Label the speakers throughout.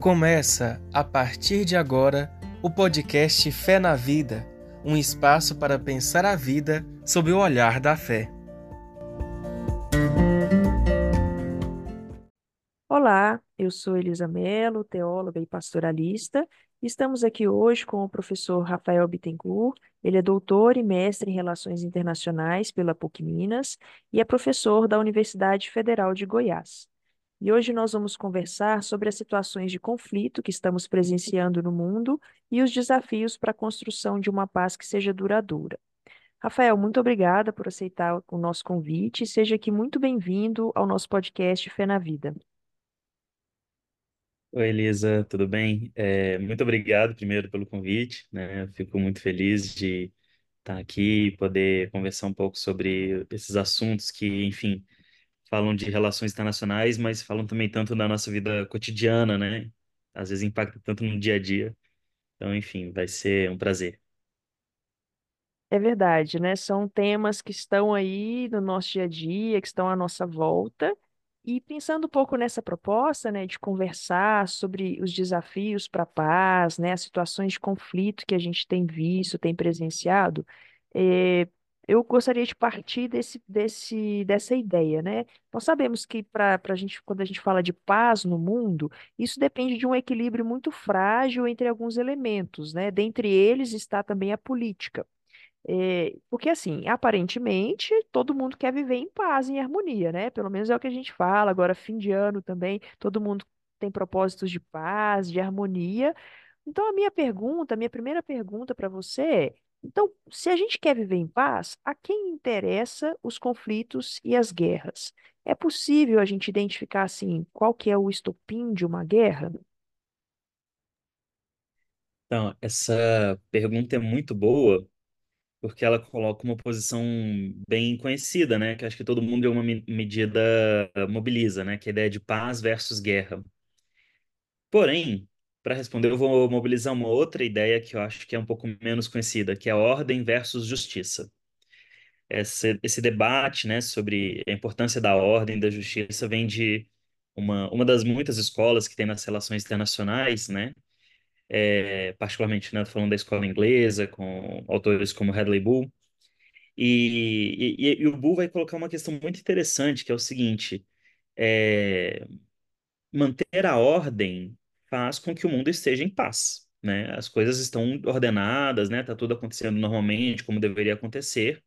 Speaker 1: Começa, a partir de agora, o podcast Fé na Vida um espaço para pensar a vida sob o olhar da fé.
Speaker 2: Olá, eu sou Elisa Mello, teóloga e pastoralista. Estamos aqui hoje com o professor Rafael Bittencourt. Ele é doutor e mestre em Relações Internacionais pela PUC Minas e é professor da Universidade Federal de Goiás. E hoje nós vamos conversar sobre as situações de conflito que estamos presenciando no mundo e os desafios para a construção de uma paz que seja duradoura. Rafael, muito obrigada por aceitar o nosso convite seja aqui muito bem-vindo ao nosso podcast Fé na Vida.
Speaker 3: Oi, Elisa, tudo bem? É, muito obrigado primeiro pelo convite, né? Fico muito feliz de estar aqui e poder conversar um pouco sobre esses assuntos que, enfim, falam de relações internacionais, mas falam também tanto da nossa vida cotidiana, né? Às vezes impacta tanto no dia a dia. Então, enfim, vai ser um prazer.
Speaker 2: É verdade, né? São temas que estão aí no nosso dia a dia, que estão à nossa volta. E pensando um pouco nessa proposta, né, de conversar sobre os desafios para a paz, né, as situações de conflito que a gente tem visto, tem presenciado, eh, eu gostaria de partir desse, desse, dessa ideia, né? Nós sabemos que para a gente, quando a gente fala de paz no mundo, isso depende de um equilíbrio muito frágil entre alguns elementos, né? Dentre eles está também a política. É, porque, assim, aparentemente, todo mundo quer viver em paz, em harmonia, né? Pelo menos é o que a gente fala. Agora, fim de ano também, todo mundo tem propósitos de paz, de harmonia. Então, a minha pergunta, a minha primeira pergunta para você é: então, se a gente quer viver em paz, a quem interessa os conflitos e as guerras? É possível a gente identificar, assim, qual que é o estopim de uma guerra?
Speaker 3: Então, essa pergunta é muito boa, porque ela coloca uma posição bem conhecida, né? Que acho que todo mundo em uma me- medida mobiliza, né? Que é a ideia de paz versus guerra. Porém, para responder, eu vou mobilizar uma outra ideia que eu acho que é um pouco menos conhecida, que é ordem versus justiça. Esse, esse debate, né, sobre a importância da ordem e da justiça vem de uma, uma das muitas escolas que tem nas relações internacionais, né? É, particularmente, né, falando da escola inglesa, com autores como Hadley Bull. E, e, e o Bull vai colocar uma questão muito interessante, que é o seguinte: é, manter a ordem faz com que o mundo esteja em paz, né? As coisas estão ordenadas, né? Tá tudo acontecendo normalmente, como deveria acontecer,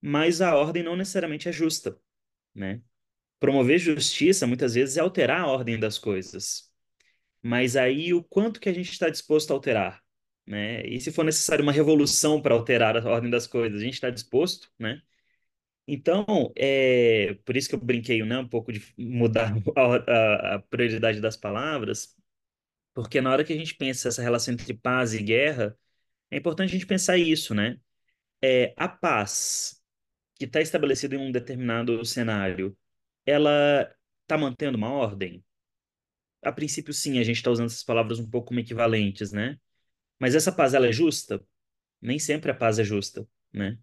Speaker 3: mas a ordem não necessariamente é justa, né? Promover justiça muitas vezes é alterar a ordem das coisas, mas aí o quanto que a gente está disposto a alterar, né? E se for necessário uma revolução para alterar a ordem das coisas, a gente está disposto, né? Então, é por isso que eu brinquei, né, um pouco de mudar a, a, prioridade das palavras, porque na hora que a gente pensa essa relação entre paz e guerra, é importante a gente pensar isso, né? É, a paz que está estabelecida em um determinado cenário, ela está mantendo uma ordem? A princípio, sim, a gente está usando essas palavras um pouco como equivalentes, né? Mas essa paz, ela é justa? Nem sempre a paz é justa, né?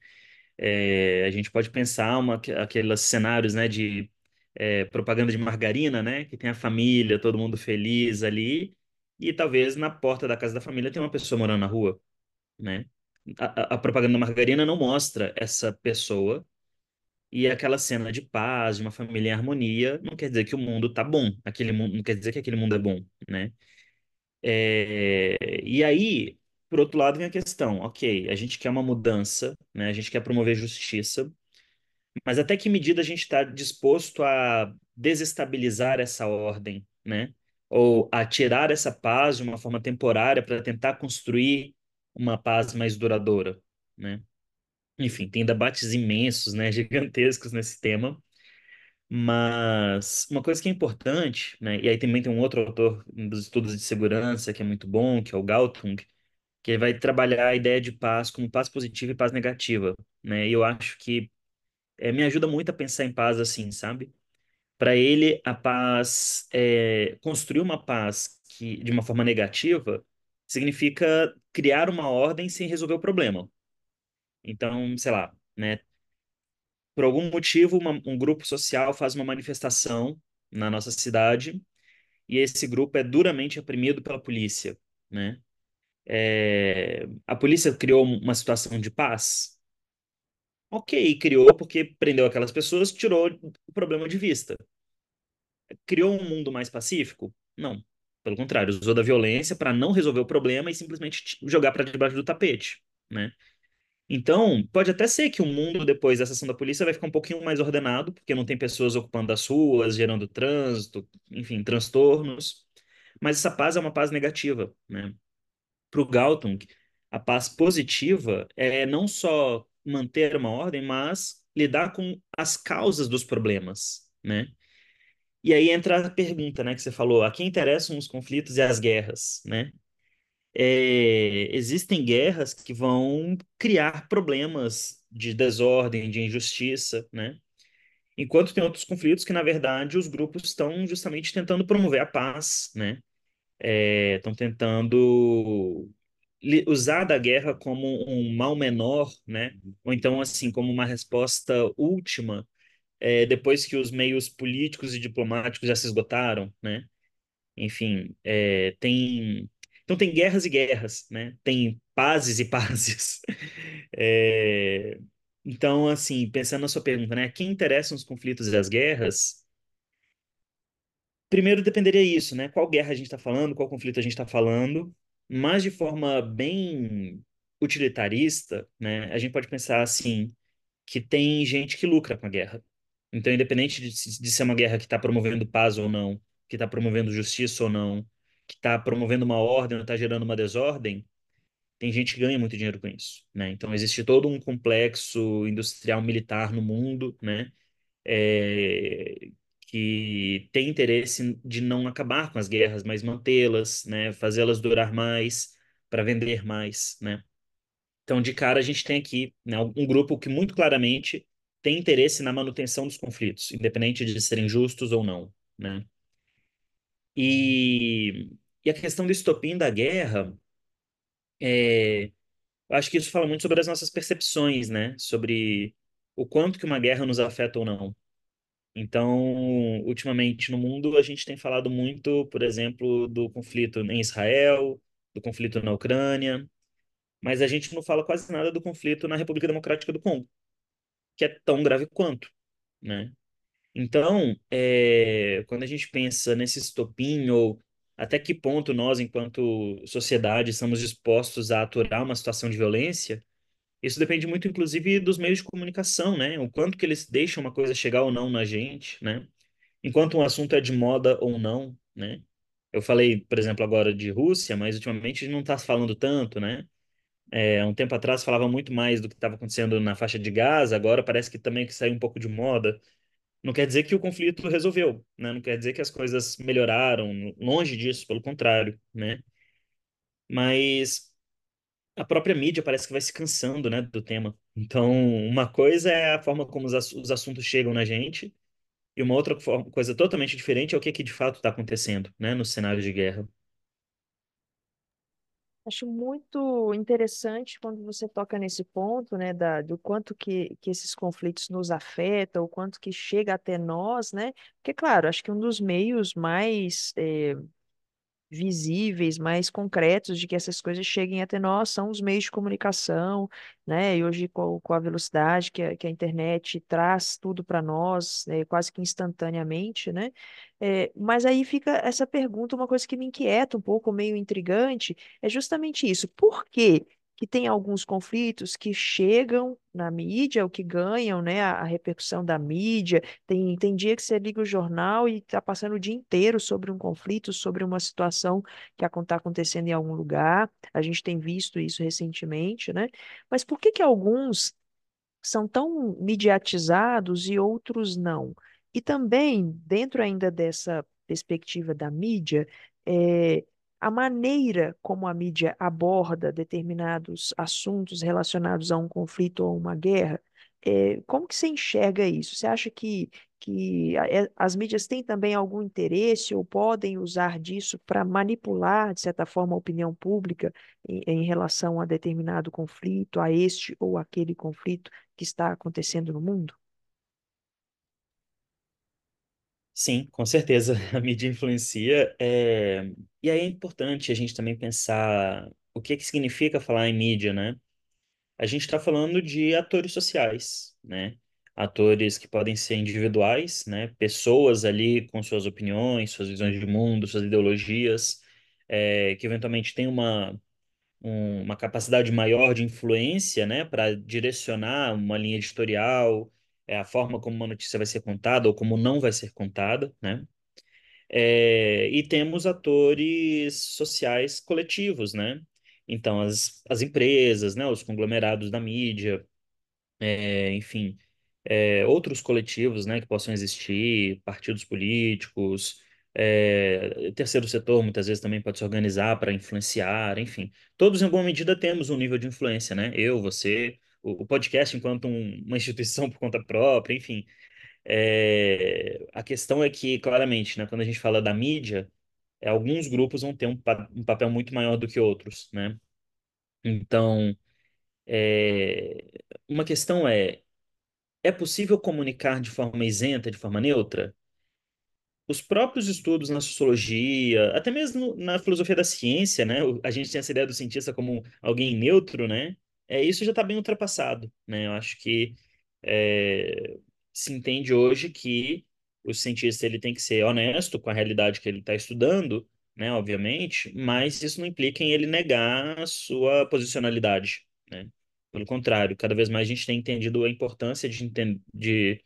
Speaker 3: É, a gente pode pensar uma, aqueles cenários, né, de é, propaganda de margarina, né, que tem a família, todo mundo feliz ali, e talvez na porta da casa da família tem uma pessoa morando na rua, né? A, a, propaganda da margarina não mostra essa pessoa e aquela cena de paz, de uma família em harmonia, não quer dizer que o mundo tá bom, aquele mundo, não quer dizer que aquele mundo é bom, né? É, e aí, por outro lado, vem a questão, ok, a gente quer uma mudança, né? A gente quer promover justiça, mas até que medida a gente está disposto a desestabilizar essa ordem, né? Ou a tirar essa paz de uma forma temporária para tentar construir uma paz mais duradoura, né? Enfim, tem debates imensos, né, gigantescos nesse tema, mas uma coisa que é importante, né, e aí também tem um outro autor dos estudos de segurança que é muito bom, que é o Galtung, que ele vai trabalhar a ideia de paz como paz positiva e paz negativa, né? E eu acho que é, me ajuda muito a pensar em paz assim, sabe? Para ele, a paz, é, construir uma paz que de uma forma negativa significa criar uma ordem sem resolver o problema. Então, sei lá, né? Por algum motivo, uma, um grupo social faz uma manifestação na nossa cidade e esse grupo é duramente oprimido pela polícia, né? É, a polícia criou uma situação de paz? Ok, criou porque prendeu aquelas pessoas, tirou o problema de vista. Criou um mundo mais pacífico? Não. Pelo contrário, usou da violência para não resolver o problema e simplesmente jogar para debaixo do tapete, né? Então, pode até ser que o mundo, depois dessa ação da polícia, vai ficar um pouquinho mais ordenado, porque não tem pessoas ocupando as ruas, gerando trânsito, enfim, transtornos. Mas essa paz é uma paz negativa, né? Para o Galtung, a paz positiva é não só manter uma ordem, mas lidar com as causas dos problemas, né? E aí entra a pergunta, né, que você falou, a quem interessam os conflitos e as guerras, né? É, existem guerras que vão criar problemas de desordem, de injustiça, né? Enquanto tem outros conflitos que, na verdade, os grupos estão justamente tentando promover a paz, né? É, estão tentando usar da guerra como um mal menor, né? Ou então, assim, como uma resposta última, é, depois que os meios políticos e diplomáticos já se esgotaram, né? Enfim, é, tem... Então tem guerras e guerras, né? Tem pazes e pazes. É, então, assim, pensando na sua pergunta, né? Quem interessam os conflitos e as guerras? Primeiro dependeria isso, né? Qual guerra a gente está falando, qual conflito a gente está falando, mas de forma bem utilitarista, né? A gente pode pensar assim que tem gente que lucra com a guerra. Então, independente de, de ser uma guerra que está promovendo paz ou não, que está promovendo justiça ou não, que está promovendo uma ordem ou está gerando uma desordem, tem gente que ganha muito dinheiro com isso, né? Então, existe todo um complexo industrial militar no mundo, né? É, que tem interesse de não acabar com as guerras, mas mantê-las, né, fazê-las durar mais, para vender mais, né? Então, de cara, a gente tem aqui né, um grupo que muito claramente tem interesse na manutenção dos conflitos, independente de serem justos ou não, né? E, e a questão do estopim da guerra, é, eu acho que isso fala muito sobre as nossas percepções, né? Sobre o quanto que uma guerra nos afeta ou não. Então, ultimamente no mundo, a gente tem falado muito, por exemplo, do conflito em Israel, do conflito na Ucrânia, mas a gente não fala quase nada do conflito na República Democrática do Congo, que é tão grave quanto, né? Então, é, quando a gente pensa nesse estopim, ou até que ponto nós, enquanto sociedade, estamos dispostos a aturar uma situação de violência, isso depende muito, inclusive, dos meios de comunicação, né? O quanto que eles deixam uma coisa chegar ou não na gente, né? Enquanto um assunto é de moda ou não, né? Eu falei, por exemplo, agora de Rússia, mas ultimamente não está falando tanto, né? É, um tempo atrás falava muito mais do que estava acontecendo na faixa de Gaza, agora parece que também que saiu um pouco de moda. Não quer dizer que o conflito resolveu, né? Não quer dizer que as coisas melhoraram, longe disso, pelo contrário, né? Mas a própria mídia parece que vai se cansando, né, do tema. Então, uma coisa é a forma como os, ass os assuntos chegam na gente, e uma outra coisa totalmente diferente é o que, que de fato está acontecendo, né, no cenário de guerra.
Speaker 2: Acho muito interessante quando você toca nesse ponto, né, da, do quanto que, que esses conflitos nos afetam, o quanto que chega até nós, né? Porque, claro, acho que um dos meios mais eh, visíveis, mais concretos de que essas coisas cheguem até nós são os meios de comunicação, né? E hoje, com, a velocidade que a, que a internet traz tudo para nós, né, quase que instantaneamente, né? É, mas aí fica essa pergunta, uma coisa que me inquieta um pouco, meio intrigante, é justamente isso. Por quê? Que tem alguns conflitos que chegam na mídia, o que ganham, né, a, a, repercussão da mídia. Tem, tem dia que você liga o jornal e está passando o dia inteiro sobre um conflito, sobre uma situação que está acontecendo em algum lugar. A gente tem visto isso recentemente, né? Mas por que que alguns são tão mediatizados e outros não? E também, dentro ainda dessa perspectiva da mídia, é, a maneira como a mídia aborda determinados assuntos relacionados a um conflito ou uma guerra, é, como que você enxerga isso? Você acha que, que é, as mídias têm também algum interesse ou podem usar disso para manipular, de certa forma, a opinião pública em, em relação a determinado conflito, a este ou aquele conflito que está acontecendo no mundo?
Speaker 3: Sim, com certeza. A mídia influencia. é, E aí é importante a gente também pensar o que que significa falar em mídia, né? A gente está falando de atores sociais, né? Atores que podem ser individuais, né? Pessoas ali com suas opiniões, suas visões de mundo, suas ideologias, é, que eventualmente têm uma, um- uma capacidade maior de influência, né? Para direcionar uma linha editorial, é, a forma como uma notícia vai ser contada ou como não vai ser contada, né? É, e temos atores sociais coletivos, né? Então, as, as empresas, né? Os conglomerados da mídia, é, enfim, é, outros coletivos, né, que possam existir, partidos políticos, é, terceiro setor muitas vezes também pode se organizar para influenciar, enfim. Todos, em alguma medida, temos um nível de influência, né? Eu, você, o, podcast enquanto um- uma instituição por conta própria, enfim. É, a questão é que, claramente, né, quando a gente fala da mídia, é, alguns grupos vão ter um, pa- um papel muito maior do que outros, né? Então, é, uma questão é é possível comunicar de forma isenta, de forma neutra? Os próprios estudos na sociologia, até mesmo na filosofia da ciência, né? A gente tem essa ideia do cientista como alguém neutro, né? É, isso já está bem ultrapassado, né? Eu acho que é, se entende hoje que o cientista ele tem que ser honesto com a realidade que ele está estudando, né? Obviamente, mas isso não implica em ele negar a sua posicionalidade, né? Pelo contrário, cada vez mais a gente tem entendido a importância de, de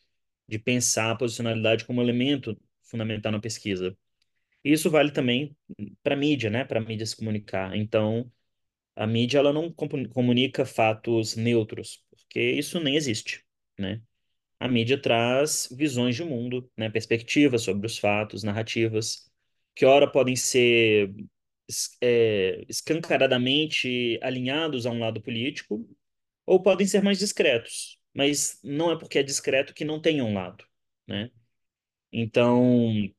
Speaker 3: de pensar a posicionalidade como elemento fundamental na pesquisa. Isso vale também para a mídia, né? Para a mídia se comunicar. Então, a mídia ela não comunica fatos neutros, porque isso nem existe, né? A mídia traz visões de mundo, né? Perspectivas sobre os fatos, narrativas, que ora podem ser é, escancaradamente alinhados a um lado político, ou podem ser mais discretos. Mas não é porque é discreto que não tem um lado, né? Então,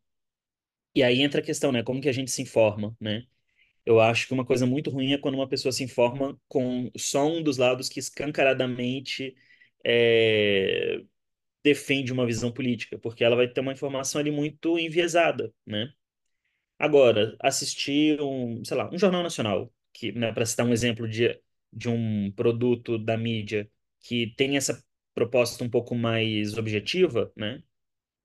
Speaker 3: e aí entra a questão, né? Como que a gente se informa, né? Eu acho que uma coisa muito ruim é quando uma pessoa se informa com só um dos lados que escancaradamente é, defende uma visão política, porque ela vai ter uma informação ali muito enviesada, né? Agora, assistir um, sei lá, um jornal nacional, que, né, para citar um exemplo de, de um produto da mídia que tem essa proposta um pouco mais objetiva, né?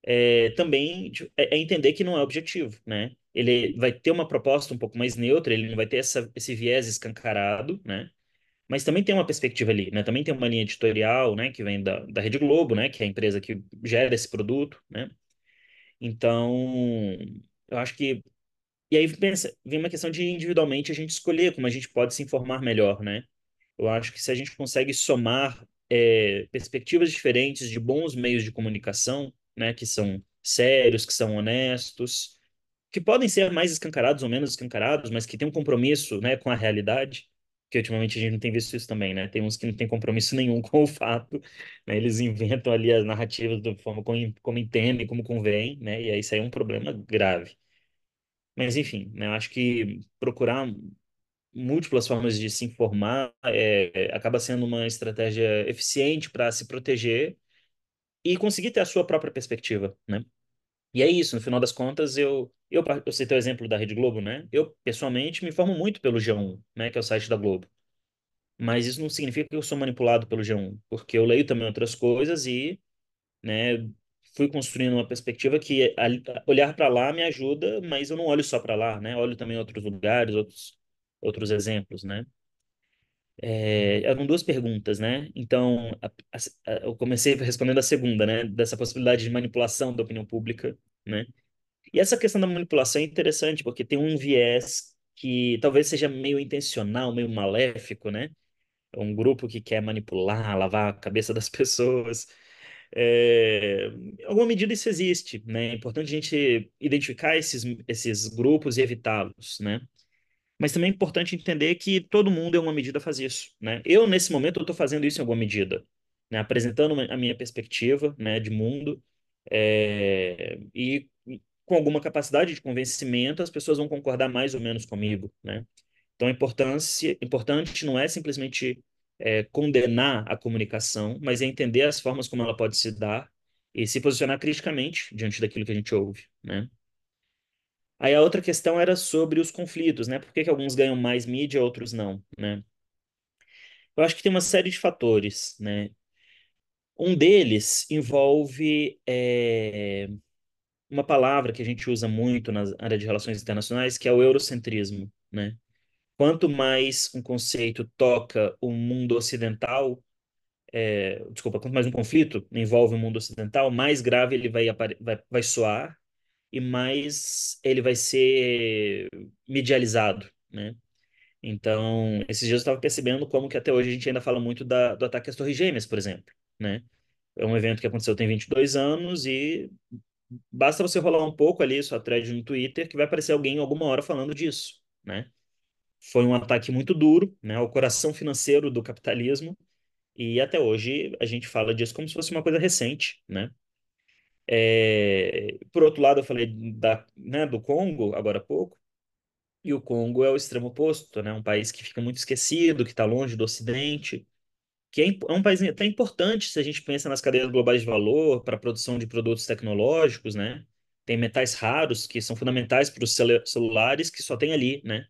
Speaker 3: é, também tipo, é, é entender que não é objetivo, né? Ele vai ter uma proposta um pouco mais neutra, ele não vai ter essa, esse viés escancarado, né? Mas também tem uma perspectiva ali, né? Também tem uma linha editorial, né? Que vem da, da Rede Globo, né? Que é a empresa que gera esse produto, né? Então, eu acho que... E aí pensa, vem uma questão de individualmente a gente escolher como a gente pode se informar melhor, né? Eu acho que se a gente consegue somar é, perspectivas diferentes de bons meios de comunicação, né, que são sérios, que são honestos, que podem ser mais escancarados ou menos escancarados, mas que têm um compromisso, né, com a realidade, que ultimamente a gente não tem visto isso também, né? Tem uns que não têm compromisso nenhum com o fato, né? Eles inventam ali as narrativas da forma como, como entendem, como convém, né? E aí isso aí é um problema grave. Mas enfim, né, eu acho que procurar múltiplas formas de se informar, é, acaba sendo uma estratégia eficiente para se proteger e conseguir ter a sua própria perspectiva, né? E é isso, no final das contas, eu, eu, eu citei o exemplo da Rede Globo, né? Eu, pessoalmente, me informo muito pelo G1, né? Que é o site da Globo. Mas isso não significa que eu sou manipulado pelo G1, porque eu leio também outras coisas e, né, fui construindo uma perspectiva que olhar para lá me ajuda, mas eu não olho só para lá, né? Olho também outros lugares, outros, outros exemplos, né? É, eram duas perguntas, né? Então, a- a- eu comecei respondendo a segunda, né? Dessa possibilidade de manipulação da opinião pública, né? E essa questão da manipulação é interessante, porque tem um viés que talvez seja meio intencional, meio maléfico, né? É um grupo que quer manipular, lavar a cabeça das pessoas. É, em alguma medida isso existe, né? É importante a gente identificar esses, esses grupos e evitá-los, né? Mas também é importante entender que todo mundo, em alguma medida, faz isso, né? Eu, nesse momento, estou fazendo isso em alguma medida, né? Apresentando uma- a minha perspectiva, né, de mundo, é, e com alguma capacidade de convencimento, as pessoas vão concordar mais ou menos comigo, né? Então, a importância, importante não é simplesmente é, condenar a comunicação, mas é entender as formas como ela pode se dar e se posicionar criticamente diante daquilo que a gente ouve, né? Aí a outra questão era sobre os conflitos, né? Por que que alguns ganham mais mídia, outros não, né? Eu acho que tem uma série de fatores, né? Um deles envolve é, uma palavra que a gente usa muito na área de relações internacionais, que é o eurocentrismo, né? Quanto mais um conceito toca o mundo ocidental, é, desculpa, quanto mais um conflito envolve o mundo ocidental, mais grave ele vai, vai, vai soar e mais ele vai ser medializado, né? Então, esses dias eu estava percebendo como que até hoje a gente ainda fala muito da, do ataque às Torres Gêmeas, por exemplo, né? É um evento que aconteceu tem 22 anos e basta você rolar um pouco ali sua thread no Twitter que vai aparecer alguém alguma hora falando disso, né? Foi um ataque muito duro, né, ao coração financeiro do capitalismo e até hoje a gente fala disso como se fosse uma coisa recente, né? É... Por outro lado, eu falei da, né, do Congo agora há pouco, e o Congo é o extremo oposto, né? Um país que fica muito esquecido, que está longe do Ocidente, que é, é um país até importante se a gente pensa nas cadeias globais de valor para a produção de produtos tecnológicos, né? Tem metais raros que são fundamentais para os celulares que só tem ali, né?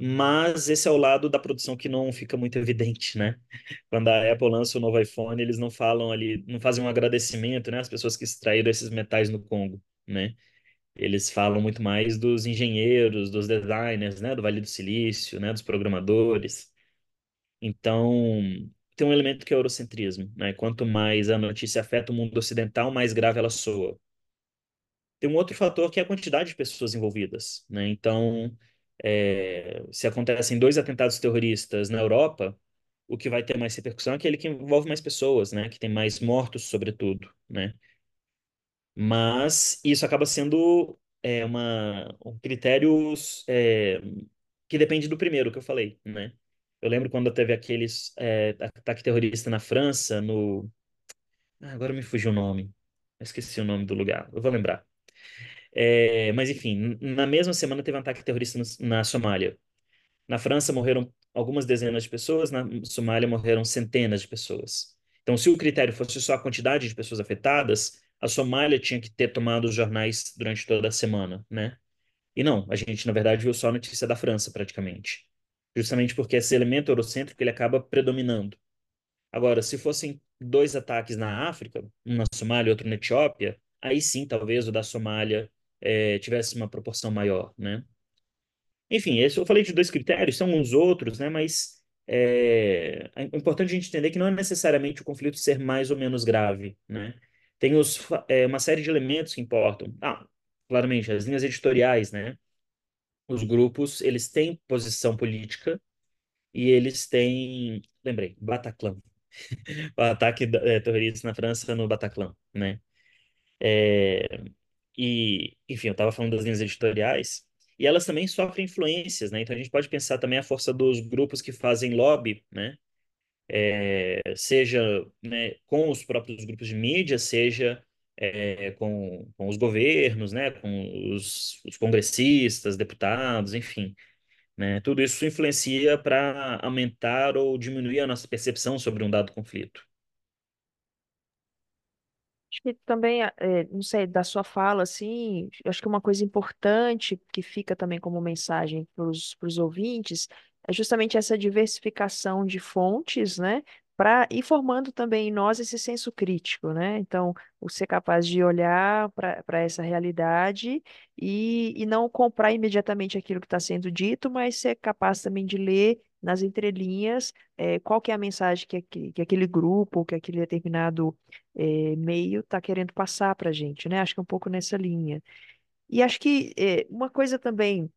Speaker 3: Mas esse é o lado da produção que não fica muito evidente, né? Quando a Apple lança o novo iPhone, eles não falam ali, não fazem um agradecimento, né? As pessoas que extraíram esses metais no Congo, né? Eles falam muito mais dos engenheiros, dos designers, né? Do Vale do Silício, né? Dos programadores. Então, tem um elemento que é o eurocentrismo, né? Quanto mais a notícia afeta o mundo ocidental, mais grave ela soa. Tem um outro fator que é a quantidade de pessoas envolvidas, né? Então, é, se acontecem dois atentados terroristas na Europa, o que vai ter mais repercussão é aquele que envolve mais pessoas, né? Que tem mais mortos, sobretudo, né? Mas isso acaba sendo é, uma, um critério é, que depende do primeiro que eu falei, né? Eu lembro quando teve aqueles é, ataque terrorista na França, no... Ah, agora me fugiu o nome. Esqueci o nome do lugar. Eu vou lembrar. É, mas, enfim, na mesma semana teve um ataque terrorista na Somália. Na França morreram algumas dezenas de pessoas, na Somália morreram centenas de pessoas. Então, se o critério fosse só a quantidade de pessoas afetadas, a Somália tinha que ter tomado os jornais durante toda a semana, né? E não, a gente, na verdade, viu só a notícia da França, praticamente. Justamente porque esse elemento eurocêntrico ele acaba predominando. Agora, se fossem dois ataques na África, um na Somália e outro na Etiópia, aí sim, talvez o da Somália é, tivesse uma proporção maior, né? Enfim, eu falei de dois critérios, são uns outros, né? Mas é, é importante a gente entender que não é necessariamente o conflito ser mais ou menos grave, né? Tem os, é, uma série de elementos que importam. Ah, claramente, as linhas editoriais, né? Os grupos, eles têm posição política e eles têm... Lembrei, Bataclan. o ataque é, terrorista na França no Bataclan, né? É, e, enfim, eu estava falando das linhas editoriais, e elas também sofrem influências, né? Então a gente pode pensar também a força dos grupos que fazem lobby, né? É, seja né, com os próprios grupos de mídia, seja é, com, com os governos, né? Com os, os congressistas, deputados, enfim. Né? Tudo isso influencia para aumentar ou diminuir a nossa percepção sobre um dado conflito.
Speaker 2: Acho que também, é, não sei, da sua fala, assim, acho que uma coisa importante que fica também como mensagem para os ouvintes é justamente essa diversificação de fontes, né? Para ir formando também em nós esse senso crítico, né? Então, ser capaz de olhar para essa realidade e, e não comprar imediatamente aquilo que está sendo dito, mas ser capaz também de ler nas entrelinhas é, qual que é a mensagem que, que, que aquele grupo, que aquele determinado é, meio está querendo passar para a gente, né? Acho que é um pouco nessa linha. E acho que é, uma coisa também,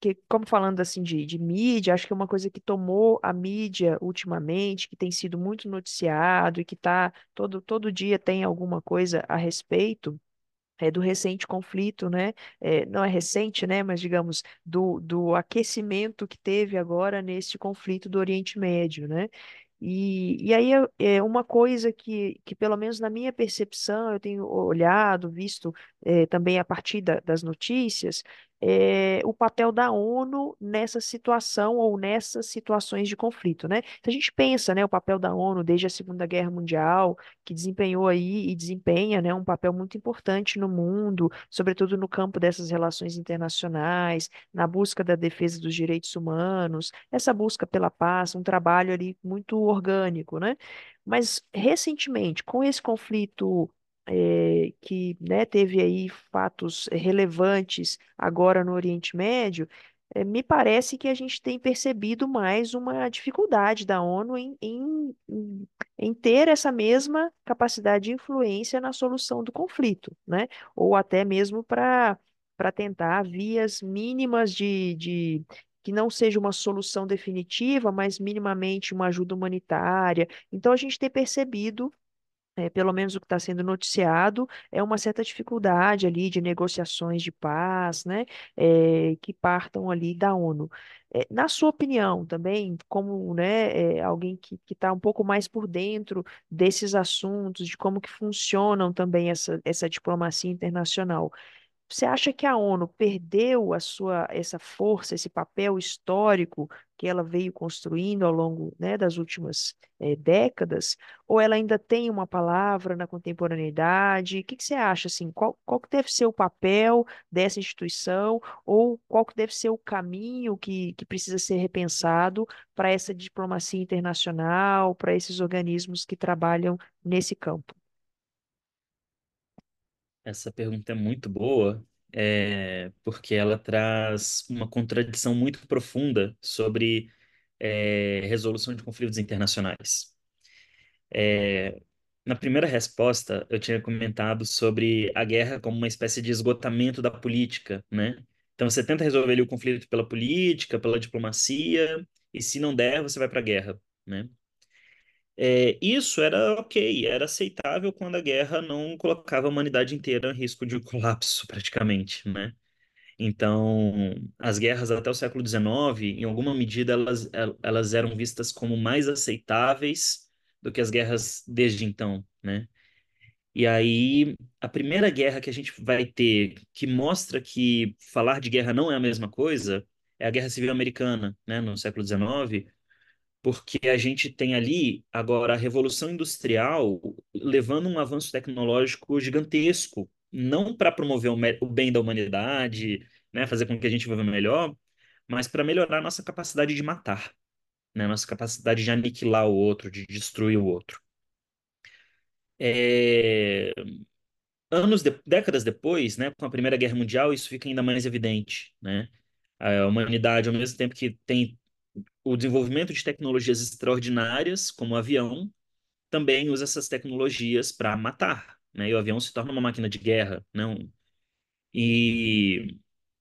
Speaker 2: que como falando assim de, de mídia, acho que é uma coisa que tomou a mídia ultimamente, que tem sido muito noticiado e que tá todo, todo dia tem alguma coisa a respeito, é, do recente conflito, né? É, não é recente, né? Mas digamos do, do aquecimento que teve agora nesse conflito do Oriente Médio, né? E, e aí é uma coisa que, que, pelo menos na minha percepção, eu tenho olhado, visto é, também a partir da- das notícias, é, o papel da ONU nessa situação ou nessas situações de conflito, né? Então a gente pensa, né, o papel da ONU desde a Segunda Guerra Mundial, que desempenhou aí e desempenha, né, um papel muito importante no mundo, sobretudo no campo dessas relações internacionais, na busca da defesa dos direitos humanos, essa busca pela paz, um trabalho ali muito orgânico, né? Mas recentemente, com esse conflito eh, que né, teve aí fatos relevantes agora no Oriente Médio, eh, me parece que a gente tem percebido mais uma dificuldade da ONU em, em, em em ter essa mesma capacidade de influência na solução do conflito, né? Ou até mesmo para para tentar vias mínimas de, de que não seja uma solução definitiva, mas minimamente uma ajuda humanitária. Então a gente tem percebido é, pelo menos o que está sendo noticiado, é uma certa dificuldade ali de negociações de paz, né, é, que partam ali da ONU. É, na sua opinião, também, como né, é, alguém que está um pouco mais por dentro desses assuntos, de como que funcionam também essa, essa diplomacia internacional, você acha que a ONU perdeu a sua essa força, esse papel histórico que ela veio construindo ao longo, né, das últimas eh, décadas? Ou ela ainda tem uma palavra na contemporaneidade? O que que você acha assim? Qual, qual que deve ser o papel dessa instituição? Ou qual que deve ser o caminho que, que precisa ser repensado para essa diplomacia internacional, para esses organismos que trabalham nesse campo?
Speaker 3: Essa pergunta é muito boa, é, porque ela traz uma contradição muito profunda sobre é, resolução de conflitos internacionais. É, na primeira resposta, eu tinha comentado sobre a guerra como uma espécie de esgotamento da política, né? Então você tenta resolver ali o conflito pela política, pela diplomacia, e se não der, você vai para a guerra, né? É, isso era ok, era aceitável quando a guerra não colocava a humanidade inteira em risco de colapso, praticamente, né? Então, as guerras até o século XIX, em alguma medida, elas, elas eram vistas como mais aceitáveis do que as guerras desde então, né? E aí, a primeira guerra que a gente vai ter, que mostra que falar de guerra não é a mesma coisa, é a Guerra Civil Americana, né, no século XIX, porque a gente tem ali agora a revolução industrial levando um avanço tecnológico gigantesco, não para promover o, bem da humanidade, né, fazer com que a gente viva melhor, mas para melhorar a nossa capacidade de matar, né, nossa capacidade de aniquilar o outro, de destruir o outro. É... Anos, de... décadas depois, né, com a Primeira Guerra Mundial, isso fica ainda mais evidente, né? A humanidade, ao mesmo tempo que tem o desenvolvimento de tecnologias extraordinárias, como o avião, também usa essas tecnologias para matar, né? E o avião se torna uma máquina de guerra, não? E,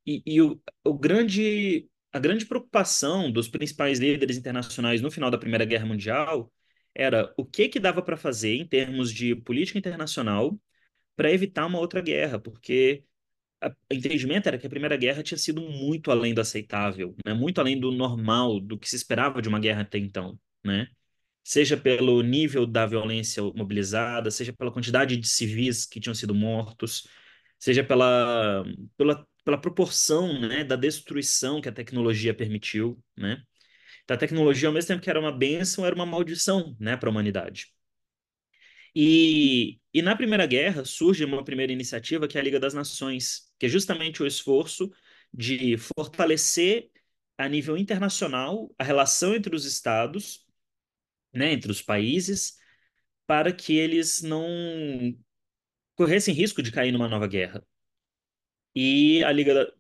Speaker 3: e, e o, o grande, a grande preocupação dos principais líderes internacionais no final da Primeira Guerra Mundial era o que que dava para fazer em termos de política internacional para evitar uma outra guerra, porque o entendimento era que a Primeira Guerra tinha sido muito além do aceitável, né? muito além do normal, do que se esperava de uma guerra até então, né? Seja pelo nível da violência mobilizada, seja pela quantidade de civis que tinham sido mortos, seja pela, pela, pela proporção né, da destruição que a tecnologia permitiu, né? Então, a tecnologia, ao mesmo tempo que era uma bênção, era uma maldição né, para a humanidade. E, e na Primeira Guerra surge uma primeira iniciativa que é a Liga das Nações, que é justamente o esforço de fortalecer a nível internacional a relação entre os estados, né, entre os países, para que eles não corressem risco de cair numa nova guerra. E a Liga da...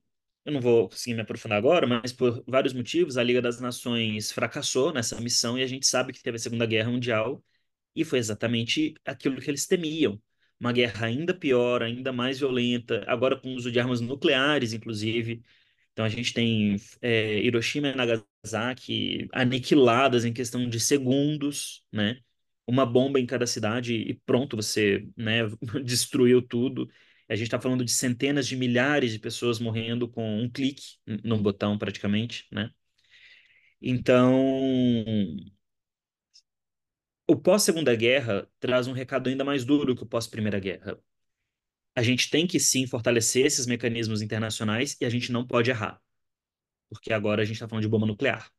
Speaker 3: Eu não vou conseguir me aprofundar agora, mas por vários motivos a Liga das Nações fracassou nessa missão e a gente sabe que teve a Segunda Guerra Mundial e foi exatamente aquilo que eles temiam. Uma guerra ainda pior, ainda mais violenta, agora com o uso de armas nucleares, inclusive. Então a gente tem é, Hiroshima e Nagasaki aniquiladas em questão de segundos, né? Uma bomba em cada cidade e pronto, você né, destruiu tudo. A gente está falando de centenas de milhares de pessoas morrendo com um clique no botão, praticamente, né? Então, o pós-Segunda Guerra traz um recado ainda mais duro que o pós-Primeira Guerra. a gente tem que sim fortalecer esses mecanismos internacionais e a gente não pode errar, porque agora a gente está falando de bomba nuclear.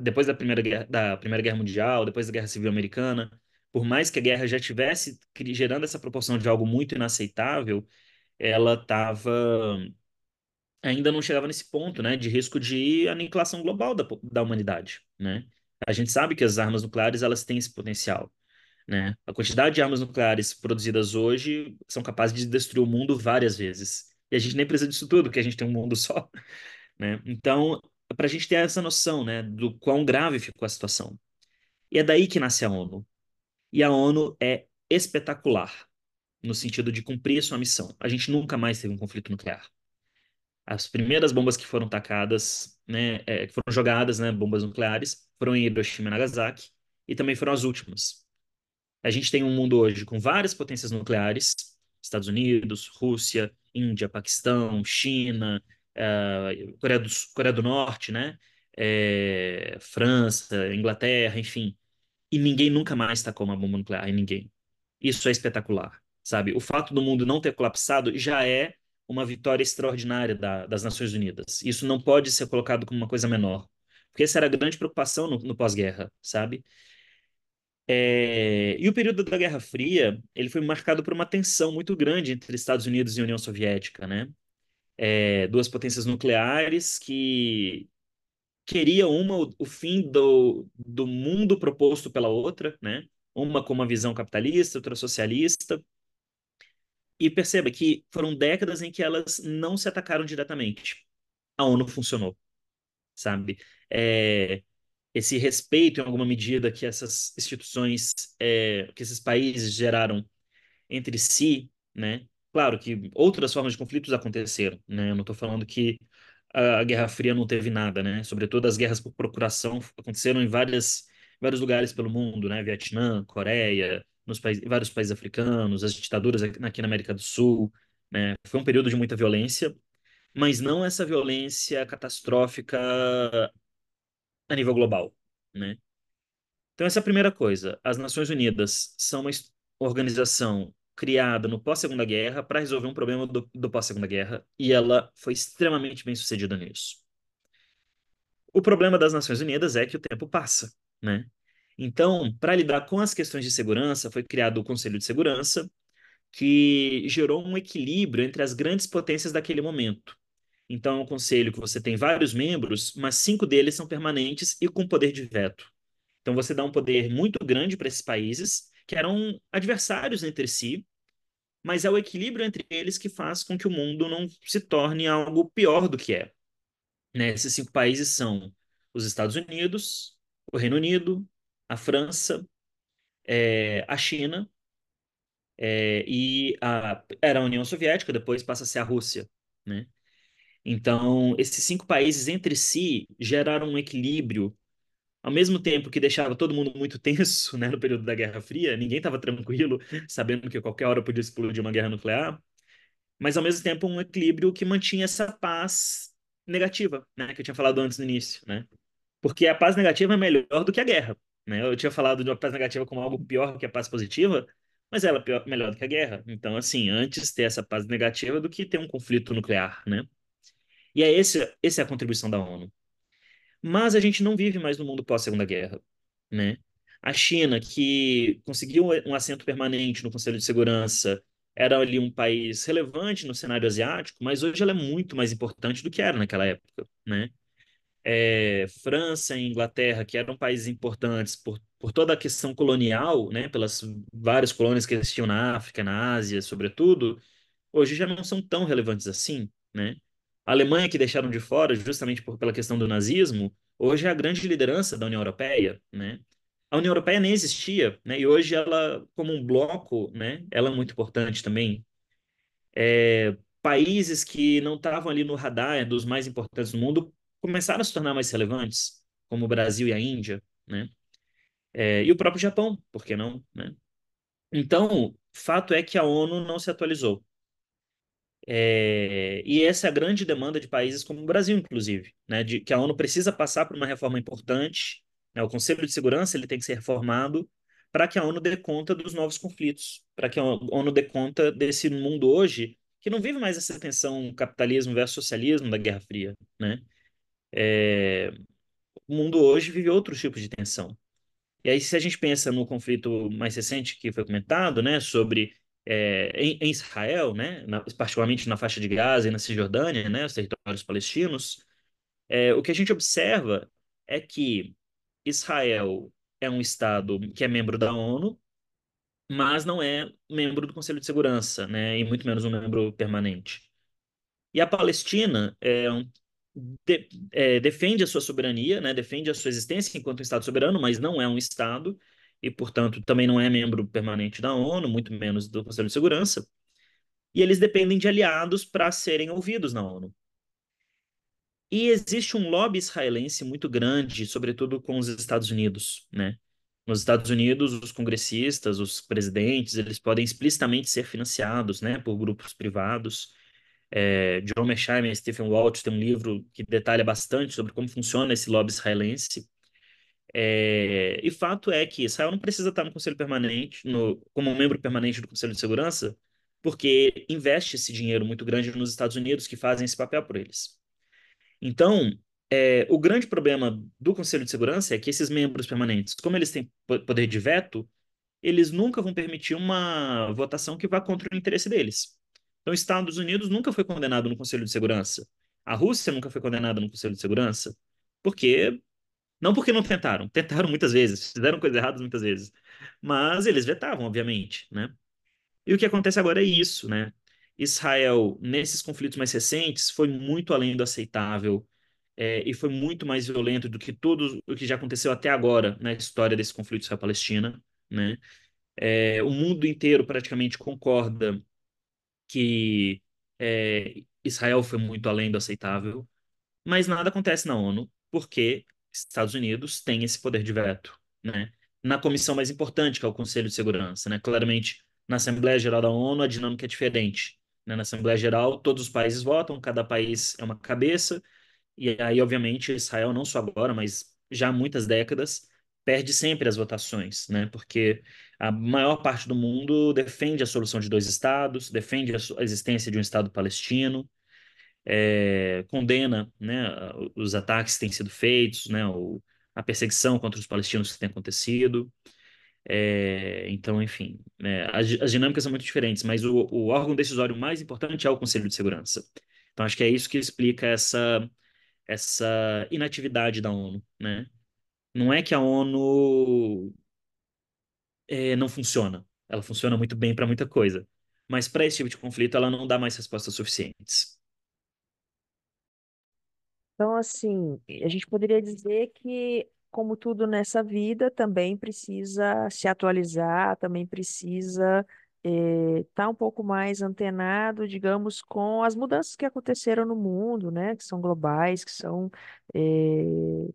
Speaker 3: Depois da primeira, guerra, da primeira Guerra Mundial, depois da Guerra Civil Americana, por mais que a guerra já tivesse gerando essa proporção de algo muito inaceitável, ela estava ainda não chegava nesse ponto, né, de risco de aniquilação global da, da humanidade, né? A gente sabe que as armas nucleares elas têm esse potencial, né? A quantidade de armas nucleares produzidas hoje são capazes de destruir o mundo várias vezes. E a gente nem precisa disso tudo, porque a gente tem um mundo só, né? Então, para a gente ter essa noção, né, do quão grave ficou a situação. E é daí que nasce a ONU. E a ONU é espetacular no sentido de cumprir sua missão. A gente nunca mais teve um conflito nuclear as primeiras bombas que foram tacadas, né, é, que foram jogadas, né, bombas nucleares, foram em Hiroshima e Nagasaki, e também foram as últimas. A gente tem um mundo hoje com várias potências nucleares, Estados Unidos, Rússia, Índia, Paquistão, China, uh, Coreia, do, Coreia do Norte, né, é, França, Inglaterra, enfim. E ninguém nunca mais tacou uma bomba nuclear em ninguém. Isso é espetacular, sabe? O fato do mundo não ter colapsado já é uma vitória extraordinária da, das Nações Unidas. Isso não pode ser colocado como uma coisa menor, porque essa era a grande preocupação no, no pós-guerra, sabe? É... E o período da Guerra Fria, ele foi marcado por uma tensão muito grande entre Estados Unidos e União Soviética, né? É... Duas potências nucleares que queriam uma o fim do, do mundo proposto pela outra, né? Uma com uma visão capitalista, outra socialista, e perceba que foram décadas em que elas não se atacaram diretamente. A ONU funcionou, sabe? É, esse respeito, em alguma medida, que essas instituições, é, que esses países geraram entre si, né? Claro que outras formas de conflitos aconteceram, né? Eu não estou falando que a Guerra Fria não teve nada, né? Sobretudo as guerras por procuração aconteceram em várias, vários lugares pelo mundo, né? Vietnã, Coreia, nos países, vários países africanos, as ditaduras aqui na América do Sul, né? Foi um período de muita violência, mas não essa violência catastrófica a nível global, né? Então essa é a primeira coisa. As Nações Unidas são uma organização criada no pós-Segunda Guerra para resolver um problema do, do pós-Segunda Guerra e ela foi extremamente bem sucedida nisso. O problema das Nações Unidas é que o tempo passa, né? Então, para lidar com as questões de segurança, foi criado o Conselho de Segurança, que gerou um equilíbrio entre as grandes potências daquele momento. Então, é um conselho que você tem vários membros, mas cinco deles são permanentes e com poder de veto. Então, você dá um poder muito grande para esses países, que eram adversários entre si, mas é o equilíbrio entre eles que faz com que o mundo não se torne algo pior do que é. Né? Esses cinco países são os Estados Unidos, o Reino Unido, a França, é, a China é, e a, era a União Soviética, depois passa a ser a Rússia, né? Então, esses cinco países entre si geraram um equilíbrio, ao mesmo tempo que deixava todo mundo muito tenso, né, no período da Guerra Fria, ninguém estava tranquilo, sabendo que a qualquer hora podia explodir uma guerra nuclear, mas ao mesmo tempo um equilíbrio que mantinha essa paz negativa, né, que eu tinha falado antes no início, né? Porque a paz negativa é melhor do que a guerra. Né? Eu tinha falado de uma paz negativa como algo pior que a paz positiva, mas ela é pior, melhor do que a guerra. Então, assim, antes ter essa paz negativa do que ter um conflito nuclear, né? E é esse, essa é a contribuição da ONU. Mas a gente não vive mais no mundo pós-segunda guerra, né? A China, que conseguiu um assento permanente no Conselho de Segurança, era ali um país relevante no cenário asiático, mas hoje ela é muito mais importante do que era naquela época, né? é, França e Inglaterra, que eram países importantes por, por toda a questão colonial, né, pelas várias colônias que existiam na África, na Ásia, sobretudo, hoje já não são tão relevantes assim, né? A Alemanha, que deixaram de fora justamente por, pela questão do nazismo, hoje é a grande liderança da União Europeia, né? A União Europeia nem existia, né? E hoje ela, como um bloco, né, ela é muito importante também. É, países que não estavam ali no radar dos mais importantes do mundo começaram a se tornar mais relevantes, como o Brasil e a Índia, né? É, e o próprio Japão, por que não, né? Então, fato é que a ONU não se atualizou. É, e essa é a grande demanda de países como o Brasil, inclusive, né? De que a ONU precisa passar por uma reforma importante. Né? O Conselho de Segurança ele tem que ser reformado para que a ONU dê conta dos novos conflitos, para que a ONU dê conta desse mundo hoje que não vive mais essa tensão capitalismo versus socialismo da Guerra Fria, né? É, o mundo hoje vive outros tipos de tensão. E aí, se a gente pensa no conflito mais recente que foi comentado, né, sobre é, em, em, Israel, né, na, particularmente na faixa de Gaza e na Cisjordânia, né, os territórios palestinos, é, o que a gente observa é que Israel é um estado que é membro da ONU, mas não é membro do Conselho de Segurança, né, e muito menos um membro permanente. E a Palestina é de, é, defende a sua soberania, né, defende a sua existência enquanto um Estado soberano, mas não é um Estado e, portanto, também não é membro permanente da ONU, muito menos do Conselho de Segurança. E eles dependem de aliados para serem ouvidos na ONU. E existe um lobby israelense muito grande, sobretudo com os Estados Unidos, né? Nos Estados Unidos, os congressistas, os presidentes, eles podem explicitamente ser financiados, né, por grupos privados. É, John Mearsheimer e Stephen Waltz têm um livro que detalha bastante sobre como funciona esse lobby israelense. É, e fato é que Israel não precisa estar no Conselho Permanente, no, como membro permanente do Conselho de Segurança, porque investe esse dinheiro muito grande nos Estados Unidos, que fazem esse papel por eles. Então, é, o grande problema do Conselho de Segurança é que esses membros permanentes, como eles têm poder de veto, eles nunca vão permitir uma votação que vá contra o interesse deles. Então, Estados Unidos nunca foi condenado no Conselho de Segurança. A Rússia nunca foi condenada no Conselho de Segurança. Porque. Não porque não tentaram. Tentaram muitas vezes. Fizeram coisas erradas muitas vezes. Mas eles vetavam, obviamente, né? E o que acontece agora é isso, né? Israel, nesses conflitos mais recentes, foi muito além do aceitável é, e foi muito mais violento do que tudo o que já aconteceu até agora na história desse conflito Israel-Palestina, né? É, o mundo inteiro praticamente concorda que é, Israel foi muito além do aceitável, mas nada acontece na ONU porque Estados Unidos tem esse poder de veto, né? Na comissão mais importante, que é o Conselho de Segurança, né? Claramente, na Assembleia Geral da ONU, a dinâmica é diferente. Né? Na Assembleia Geral, todos os países votam, cada país é uma cabeça, e aí, obviamente, Israel, não só agora, mas já há muitas décadas, perde sempre as votações, né? Porque a maior parte do mundo defende a solução de dois estados, defende a existência de um estado palestino, é, condena, né, os ataques que têm sido feitos, né, o, a perseguição contra os palestinos que tem acontecido. É, então, enfim, né, as, as, dinâmicas são muito diferentes, mas o, o órgão decisório mais importante é o Conselho de Segurança. Então, acho que é isso que explica essa, essa inatividade da ONU, né? não é que a ONU é, não funciona. Ela funciona muito bem para muita coisa. Mas para esse tipo de conflito, ela não dá mais respostas suficientes.
Speaker 2: Então, assim, a gente poderia dizer que, como tudo nessa vida, também precisa se atualizar, também precisa estar tá um pouco mais antenado, digamos, com as mudanças que aconteceram no mundo, né? Que são globais, que são eh,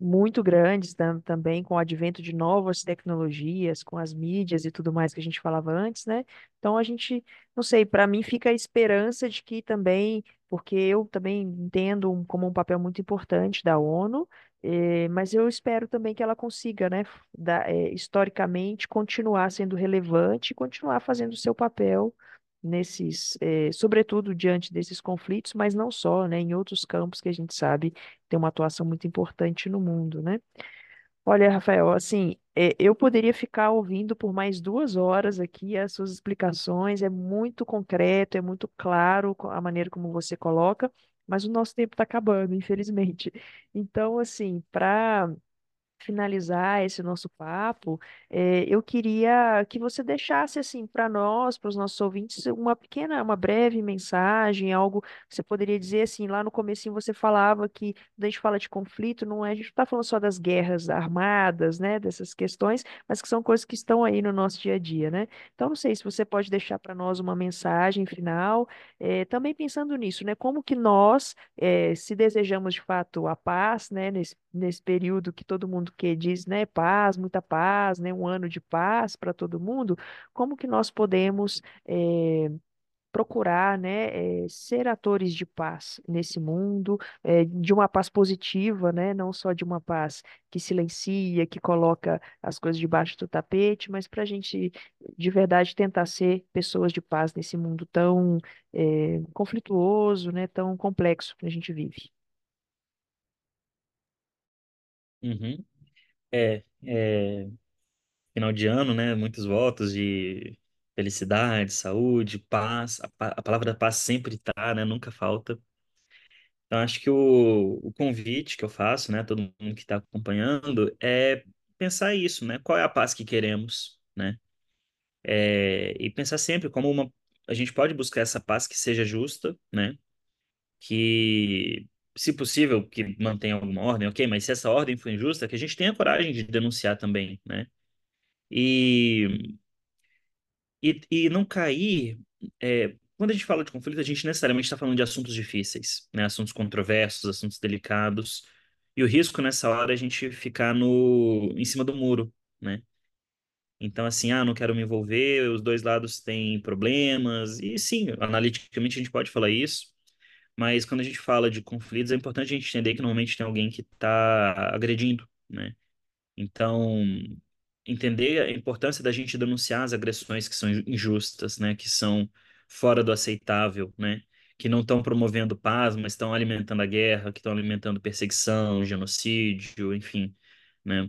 Speaker 2: muito grandes tam- também com o advento de novas tecnologias, com as mídias e tudo mais que a gente falava antes, né? Então a gente, não sei, para mim fica a esperança de que também, porque eu também entendo como um papel muito importante da ONU, eh, mas eu espero também que ela consiga, né, da- eh, historicamente continuar sendo relevante e continuar fazendo o seu papel nesses, eh, sobretudo diante desses conflitos, mas não só, né, em outros campos que a gente sabe tem uma atuação muito importante no mundo, né? Olha, Rafael, assim, eh, eu poderia ficar ouvindo por mais duas horas aqui as suas explicações, é muito concreto, é muito claro a maneira como você coloca, mas o nosso tempo está acabando, infelizmente. Então, assim, para finalizar esse nosso papo, eh, eu queria que você deixasse assim para nós, para os nossos ouvintes, uma pequena, uma breve mensagem, algo que você poderia dizer assim, lá no comecinho você falava que quando a gente fala de conflito, não é, a gente não está falando só das guerras armadas, né, dessas questões, mas que são coisas que estão aí no nosso dia a dia, né? Então, não sei se você pode deixar para nós uma mensagem final, eh, também pensando nisso, né? Como que nós, eh, se desejamos de fato a paz, né, nesse, nesse período que todo mundo que diz, né, paz, muita paz, né, um ano de paz para todo mundo, como que nós podemos eh, procurar, né, é, ser atores de paz nesse mundo, é, de uma paz positiva, né, não só de uma paz que silencia, que coloca as coisas debaixo do tapete, mas para a gente de verdade tentar ser pessoas de paz nesse mundo tão é, conflituoso, né, tão complexo que a gente vive.
Speaker 3: Uhum. É, é, final de ano, né? Muitos votos de felicidade, saúde, paz. A, a palavra paz sempre tá, né? Nunca falta. Então, acho que o, o convite que eu faço, né? Todo mundo que está acompanhando, é pensar isso, né? Qual é a paz que queremos, né? É, e pensar sempre como uma, a gente pode buscar essa paz que seja justa, né? Que, se possível, que mantenha alguma ordem, ok? Mas se essa ordem for injusta, que a gente tenha coragem de denunciar também, né? E E, e não cair. é, quando a gente fala de conflito, a gente necessariamente está falando de assuntos difíceis, né? Assuntos controversos, assuntos delicados. E o risco nessa hora é a gente ficar no, em cima do muro, né? Então, assim, ah, não quero me envolver, os dois lados têm problemas. E sim, analiticamente a gente pode falar isso, mas quando a gente fala de conflitos, é importante a gente entender que normalmente tem alguém que está agredindo, né? Então, entender a importância da gente denunciar as agressões que são injustas, né, que são fora do aceitável, né, que não estão promovendo paz, mas estão alimentando a guerra, que estão alimentando perseguição, genocídio, enfim, né.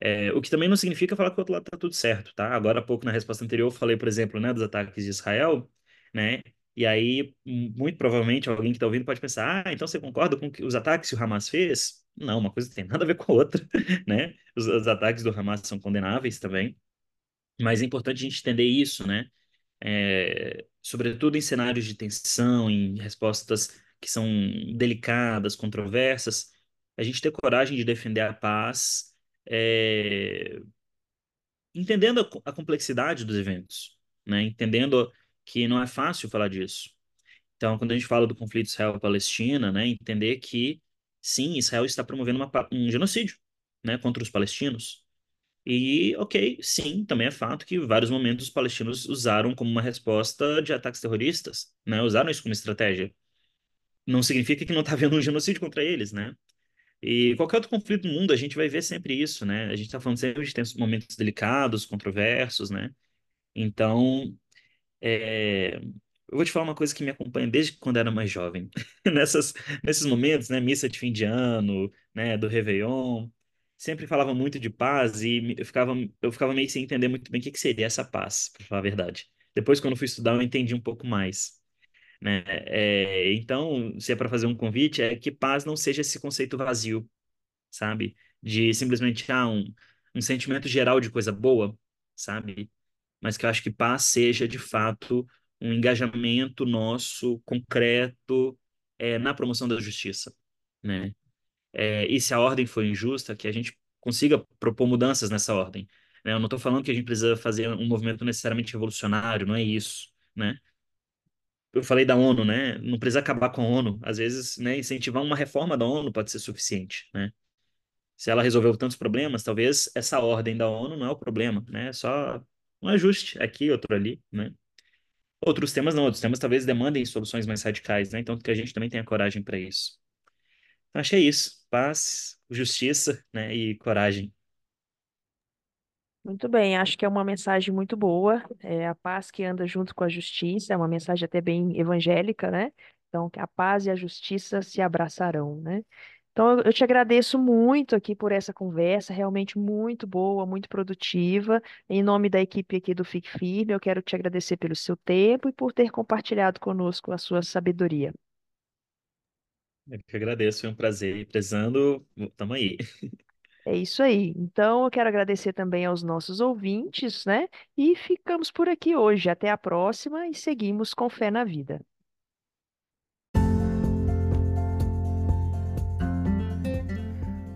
Speaker 3: É, o que também não significa falar que o outro lado está tudo certo, tá? Agora há pouco, na resposta anterior, eu falei, por exemplo, né, dos ataques de Israel, né? E aí, muito provavelmente, alguém que está ouvindo pode pensar, ah, então você concorda com os ataques que o Hamas fez? Não, uma coisa tem nada a ver com a outra, né? Os, os ataques do Hamas são condenáveis também, mas é importante a gente entender isso, né? É, sobretudo em cenários de tensão, em respostas que são delicadas, controversas, a gente ter coragem de defender a paz, é, entendendo a, a complexidade dos eventos, né? Entendendo que não é fácil falar disso. Então, quando a gente fala do conflito Israel-Palestina, né, entender que sim, Israel está promovendo uma, um genocídio, né, contra os palestinos. E, ok, sim, também é fato que em vários momentos os palestinos usaram como uma resposta de ataques terroristas, né, usaram isso como estratégia. Não significa que não está havendo um genocídio contra eles, né? E qualquer outro conflito no mundo, a gente vai ver sempre isso, né? A gente está falando sempre de momentos delicados, controversos, né? Então, é, eu vou te falar uma coisa que me acompanha desde quando era mais jovem. Nessas, nesses momentos, né, missa de fim de ano, né, do Réveillon, sempre falava muito de paz e eu ficava, eu ficava meio sem entender muito bem o que que seria essa paz, para falar a verdade. Depois, quando fui estudar, eu entendi um pouco mais, né? É, então, se é para fazer um convite, é que paz não seja esse conceito vazio, sabe? De simplesmente, ah, um, um sentimento geral de coisa boa, sabe? Mas que eu acho que paz seja, de fato, um engajamento nosso concreto é, na promoção da justiça, né? É, e se a ordem for injusta, que a gente consiga propor mudanças nessa ordem. Né? Eu não estou falando que a gente precisa fazer um movimento necessariamente revolucionário, não é isso, né? Eu falei da ONU, né? Não precisa acabar com a ONU. Às vezes, né, incentivar uma reforma da ONU pode ser suficiente, né? Se ela resolveu tantos problemas, talvez essa ordem da ONU não é o problema, né? É só um ajuste aqui, outro ali, né? Outros temas não, outros temas talvez demandem soluções mais radicais, né? Então que a gente também tenha coragem para isso. Então, achei isso. Paz, justiça, né? E coragem.
Speaker 2: Muito bem, acho que é uma mensagem muito boa. É a paz que anda junto com a justiça, é uma mensagem até bem evangélica, né? Então, que a paz e a justiça se abraçarão, né? Então, eu te agradeço muito aqui por essa conversa, realmente muito boa, muito produtiva. Em nome da equipe aqui do Fique Firme, eu quero te agradecer pelo seu tempo e por ter compartilhado conosco a sua sabedoria.
Speaker 3: Eu que agradeço, foi um prazer. E precisando, tamo aí.
Speaker 2: É isso aí. Então, eu quero agradecer também aos nossos ouvintes, né? E ficamos por aqui hoje. Até a próxima e seguimos com fé na vida.